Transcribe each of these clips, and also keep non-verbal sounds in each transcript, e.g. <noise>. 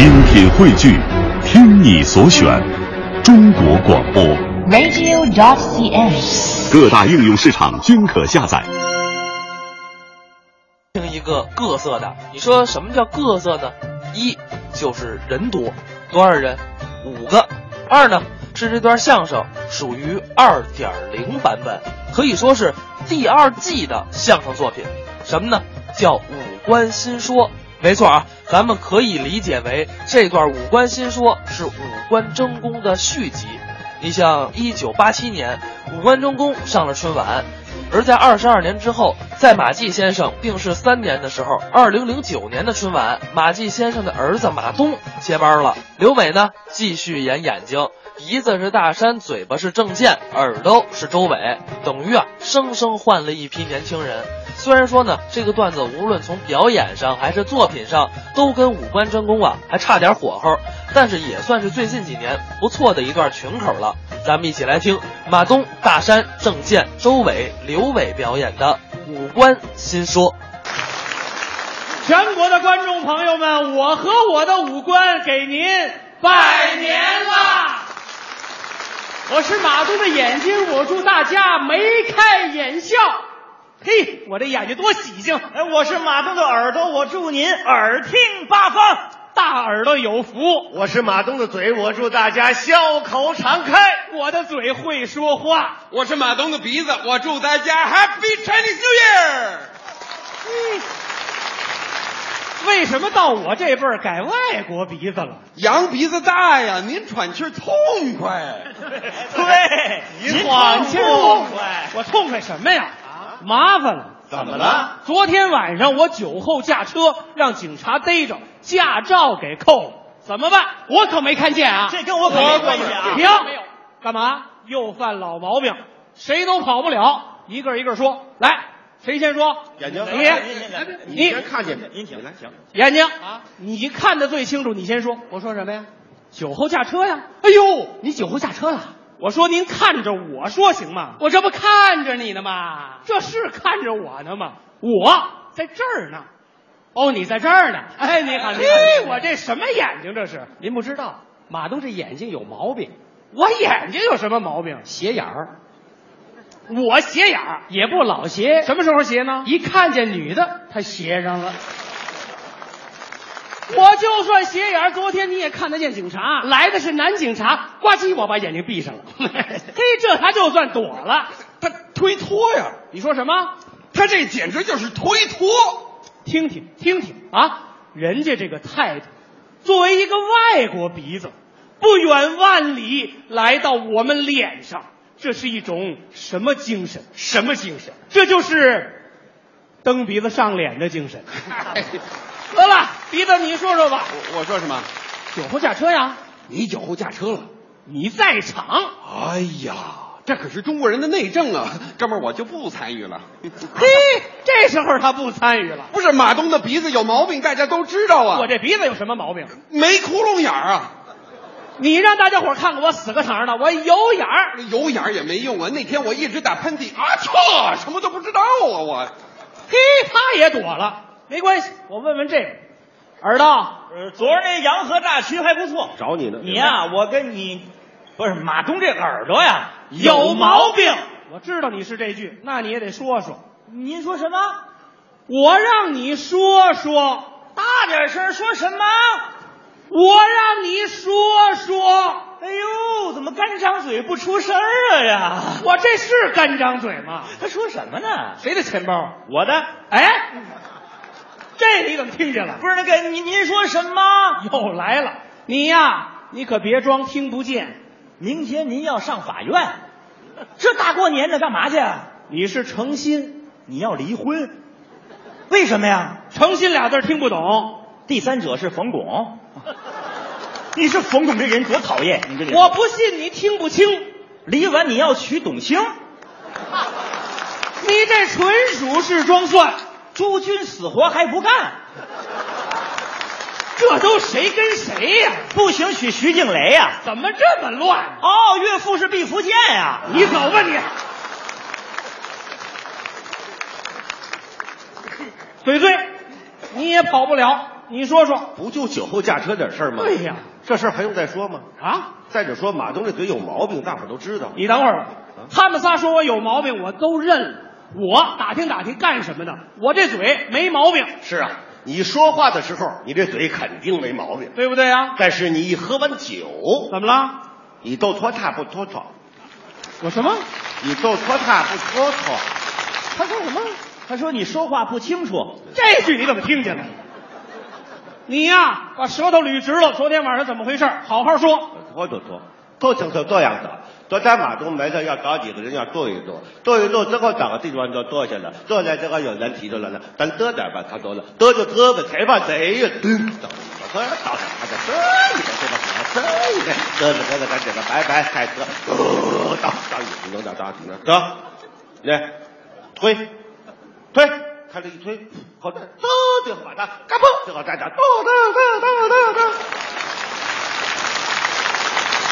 精品汇聚，听你所选，中国广播。radio.cn。各大应用市场均可下载。听一个各色的，你说什么叫各色呢？一就是人多，多少人？五个。二呢是这段相声属于二点零版本，可以说是第二季的相声作品。什么呢？叫五官新说。没错啊，咱们可以理解为这段五官新说是五官争功的续集。你像一九八七年，五官争功上了春晚。而在二十二年之后，在马季先生病逝三年的时候，二零零九年的春晚，马季先生的儿子马东接班了。刘伟呢，继续演眼睛，鼻子是大山，嘴巴是郑健，耳朵是周伟，等于啊，生生换了一批年轻人。虽然说呢，这个段子无论从表演上还是作品上，都跟五官争功啊还差点火候，但是也算是最近几年不错的一段群口了。咱们一起来听马东、大山、郑健、周伟、刘伟表演的五官新说。全国的观众朋友们，我和我的五官给您拜年啦！我是马东的眼睛，我祝大家眉开眼笑。嘿，我这眼睛多喜庆！哎，我是马东的耳朵，我祝您耳听八方，大耳朵有福。我是马东的嘴，我祝大家笑口常开。我的嘴会说话。我是马东的鼻子，我祝大家 Happy Chinese New Year。嗯，为什么到我这辈儿改外国鼻子了？羊鼻子大呀，您喘气儿痛快。<laughs> 对，您喘气儿痛快。我痛快什么呀？麻烦了。怎么了？昨天晚上我酒后驾车，让警察逮着，驾照给扣了，怎么办？我可没看见啊！这跟我可没关系啊！停！干嘛？又犯老毛病，谁都跑不了。一个一个说，来，谁先说？眼睛，你你先看见您请来，行。眼睛啊，你看的最清楚，你先说。我说什么呀？酒后驾车呀！哎呦，你酒后驾车了？我说您看着我说行吗？我这不看着你呢吗？这是看着我呢吗？我在这儿呢。哦，你在这儿呢。哎，你好，你好。我这什么眼睛这是？您不知道，马东这眼睛有毛病。我眼睛有什么毛病？斜眼儿。我斜眼儿也不老斜，什么时候斜呢？一看见女的，他斜上了。<laughs> 我就算斜眼儿，昨天你也看得见警察，来的是男警察，呱唧，我把眼睛闭上了。<laughs> 嘿，这他就算躲了。他推脱呀！你说什么？他这简直就是推脱。听听听听啊，人家这个态度，作为一个外国鼻子，不远万里来到我们脸上，这是一种什么精神？什么精神？这就是蹬鼻子上脸的精神。<laughs> 得了，鼻子你说说吧。我我说什么？酒后驾车呀？你酒后驾车了？你在场？哎呀，这可是中国人的内政啊！哥们儿，我就不参与了。<laughs> 嘿，这时候他不参与了。不是马东的鼻子有毛病，大家都知道啊。我这鼻子有什么毛病？没窟窿眼儿啊！你让大家伙看看我死个场的，我有眼儿。有眼儿也没用啊！那天我一直打喷嚏，啊操，什么都不知道啊我。嘿，他也躲了。没关系，我问问这个耳朵。呃，昨儿那洋河大曲还不错。找你呢你呀、我跟你不是马东这耳朵呀有毛病。我知道你是这句，那你也得说说。您说什么？我让你说说，大点声说什么？我让你说说。哎呦，怎么干张嘴不出声儿啊呀？我这是干张嘴吗？他说什么呢？谁的钱包？我的哎，这你怎么听见了？不是那个您您说什么？又来了，你呀，你可别装听不见。明天您要上法院，这大过年的干嘛去？你是诚心，你要离婚？为什么呀？诚心俩字听不懂。第三者是冯巩。你是冯巩这人多讨厌！你这人，我不信你听不清，离完你要娶董卿，你这纯属是装蒜。朱军死活还不干，这都谁跟谁呀、不行娶徐静蕾呀、怎么这么乱？哦，岳父是毕福剑呀、你走吧你！嘴嘴，你也跑不了。你说说。不就酒后驾车点事儿吗？对呀，这事儿还用再说吗？啊，再者说，马东这嘴有毛病，大伙儿都知道。你等会儿，他们仨说我有毛病，我都认了。我打听打听干什么的？我这嘴没毛病，是啊，你说话的时候，你这嘴肯定没毛病。对不对呀？但是你一喝完酒，怎么了？你都拖沓不拖拖，我什么？你都拖沓不拖拖。他说什么？他说你说话不清楚，这句你怎么听见了？你呀，把舌头捋直了。昨天晚上怎么回事？好好说。拖拖拖，拖成成这样子。昨天马东没事要找几个人要坐一坐，坐一坐之后找个地方就坐下了。坐下之后有人提出来了，咱得点吧，他说了，得就得吧，谁怕谁呀？噔，到到到他就这一个这个这一个，得着得着，咱这个拜拜开车，呃，到到一能到到停了，走，来推推，看这一推，好的，嘚就把它嘎嘣，最后再讲嘚嘚嘚嘚嘚嘚。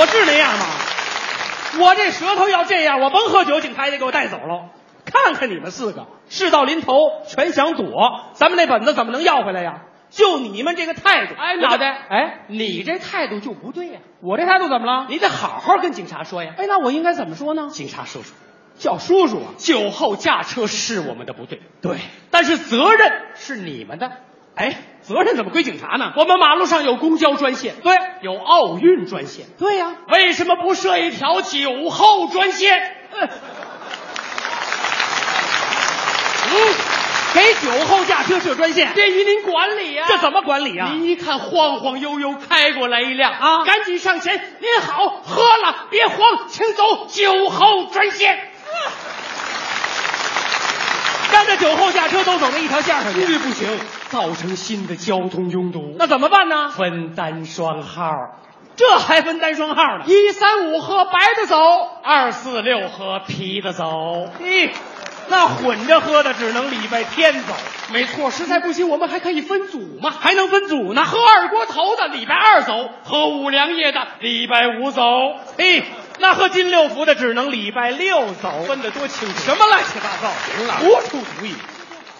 我是那样吗？我这舌头要这样，我甭喝酒，警察也得给我带走喽。看看你们四个，事到临头全想躲，咱们那本子怎么能要回来呀？就你们这个态度，哎，脑袋，哎，你这态度就不对呀、我这态度怎么了？你得好好跟警察说呀。哎，那我应该怎么说呢？警察叔叔，叫叔叔啊。酒后驾车是我们的不对，对，但是责任是你们的。哎，责任怎么归警察呢？我们马路上有公交专线，对，有奥运专线，对呀、为什么不设一条酒后专线？嗯，给酒后驾车设专线，便于您管理呀、这怎么管理啊？您一看晃晃悠悠开过来一辆啊赶紧上前，您好，喝了别慌，请走酒后专线。让这酒后驾车都走到一条线上去，这不行，造成新的交通拥堵。那怎么办呢？分单双号，这还分单双号呢？一三五喝白的走，二四六喝啤的走。咦，那混着喝的只能礼拜天走，没错，实在不行，我们还可以分组嘛。还能分组呢？喝二锅头的礼拜二走，喝五粮液的礼拜五走。嘿，那喝金六福的只能礼拜六走，分得多清楚！什么乱七八糟？行了胡出主意，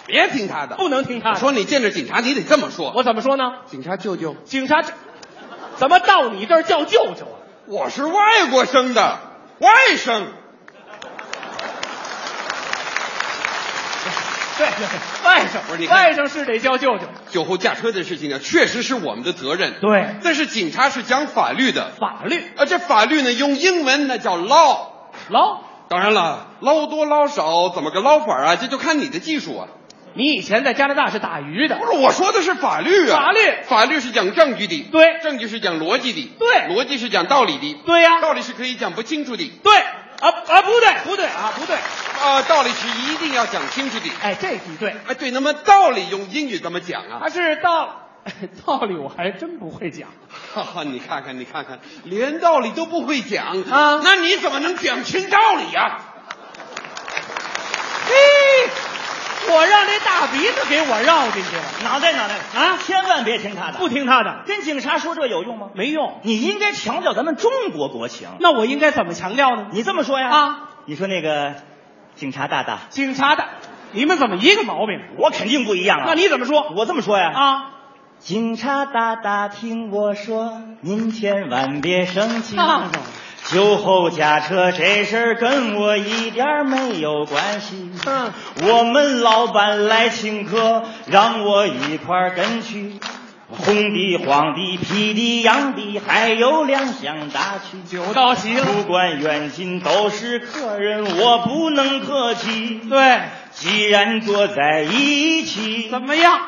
别听他的，不能听他的。我说你见着警察，你得这么说。我怎么说呢？警察舅舅，警察这怎么到你这儿叫舅舅啊？我是外国生的外甥。对对对，<laughs> 外甥不是你看外甥是得叫舅舅。酒后驾车的事情呢，确实是我们的责任。对。但是警察是讲法律的，法律。啊，这法律呢用英文那叫 law。捞。当然了，捞多捞少怎么个捞法啊？这就看你的技术啊。你以前在加拿大是打鱼的。不，是我说的是法律啊，法律。法律是讲证据的，对。证据是讲逻辑的，对。逻辑是讲道理的，对呀。道理是可以讲不清楚的，对啊啊，不对不对啊，不对，啊，道理是一定要讲清楚的。哎，这句对，哎，对，那么道理用英语怎么讲啊？他是道 <laughs> 道理，我还真不会讲。哈哈，你看看，你看看，连道理都不会讲啊那你怎么能讲清道理呀、嘿，我让这大鼻子给我绕进去了，脑袋脑袋啊千万别听他的，不听他的跟警察说这有用吗？没用。你应该强调咱们中国国情。那我应该怎么强调呢？你这么说呀？啊，你说那个警察大大，警察大，你们怎么一个毛病？我肯定不一样啊。那你怎么说？我这么说呀？啊，警察大大，听我说，您千万别生气。酒后驾车这事儿跟我一点没有关系。嗯，我们老板来请客，让我一块儿跟去。红的、黄的、啤的、洋的，还有两箱大曲。酒到齐了。不管远近都是客人，我不能客气。对，既然坐在一起，怎么样？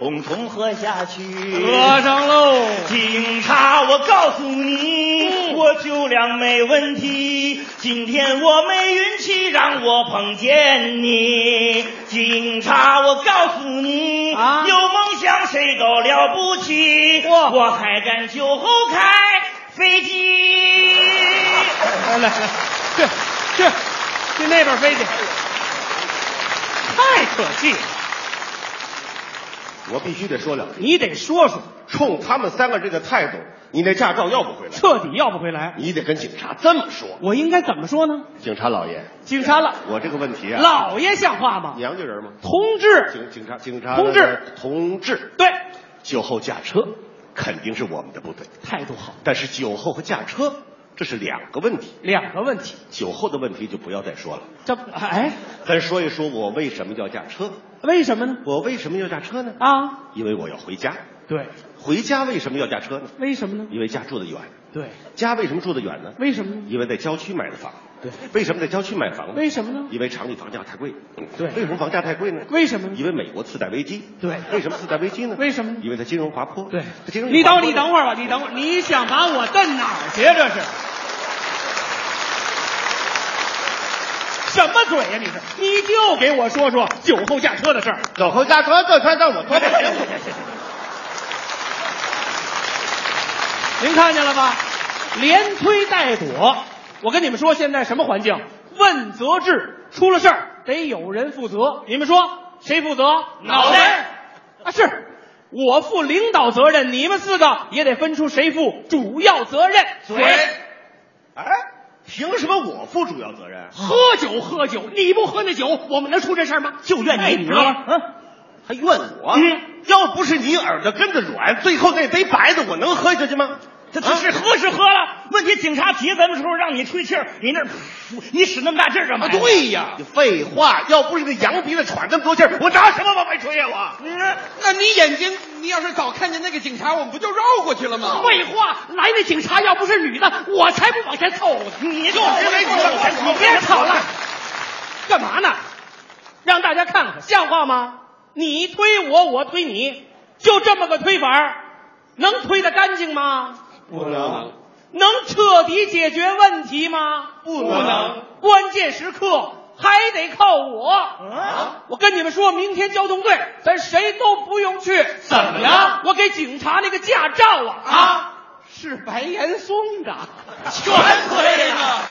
统统喝下去。喝上喽！警察，我告诉你，我酒量没问题。今天我没运气，让我碰见你。警察，我告诉你，啊有梦想谁都了不起。哇我还敢酒后开飞机。来来来，去去去那边飞去，太可气了！我必须得说两句。你得说说，冲他们三个这个态度，你那驾照要不回来，彻底要不回来。你得跟警察这么说。我应该怎么说呢？警察老爷，警察了，我这个问题啊，老爷像话吗？娘家人吗？同志，警警察警察同志同志，对，酒后驾车肯定是我们的不对，态度好。但是酒后和驾车这是两个问题，两个问题，酒后的问题就不要再说了。这哎，咱说一说我为什么要驾车？为什么呢？我为什么要驾车呢？啊，因为我要回家。对，回家为什么要驾车呢？为什么呢？因为家住得远。对，家为什么住得远呢？为什么呢？因为在郊区买的房。对，为什么在郊区买房呢？为什么呢？因为城里房价太贵。对为什么房价太贵呢？为什么呢？因为美国次贷危机。对为什么次贷危机呢？为什么呢因为它金融滑坡。对它金融你等你等会儿吧，你等会儿，你想把我蹬哪儿去？这是什么嘴呀、你是？你就给我说说酒后驾车的事儿。酒后驾车这事儿让我说。<laughs> 您看见了吧？连推带躲。我跟你们说，现在什么环境？问责制，出了事儿得有人负责。你们说谁负责？脑袋啊！是我负领导责任，你们四个也得分出谁负主要责任。嘴哎，凭什么我负主要责任？喝酒喝酒，你不喝那酒，我们能出这事儿吗？就怨你知道吗？嗯，还怨我？嗯要不是你耳朵根子软，最后那杯白的我能喝下去吗？这这是喝是喝了，问题警察提咱们时候让你吹气儿，你那儿你使那么大劲儿干嘛？对呀，废话，要不是那羊鼻子喘那么多气儿，我拿什么往外吹呀、我？嗯，那你眼睛，你要是早看见那个警察，我们不就绕过去了吗？废话，来那警察要不是女的，我才不往前凑呢。你就因为你，你别吵了，干嘛呢？让大家看看，像话吗？你推我，我推你，就这么个推法儿，能推得干净吗？不能，能彻底解决问题吗？不能。关键时刻还得靠我。啊我跟你们说，明天交通队咱谁都不用去。怎么了我给警察那个驾照啊啊，是白岩松的。全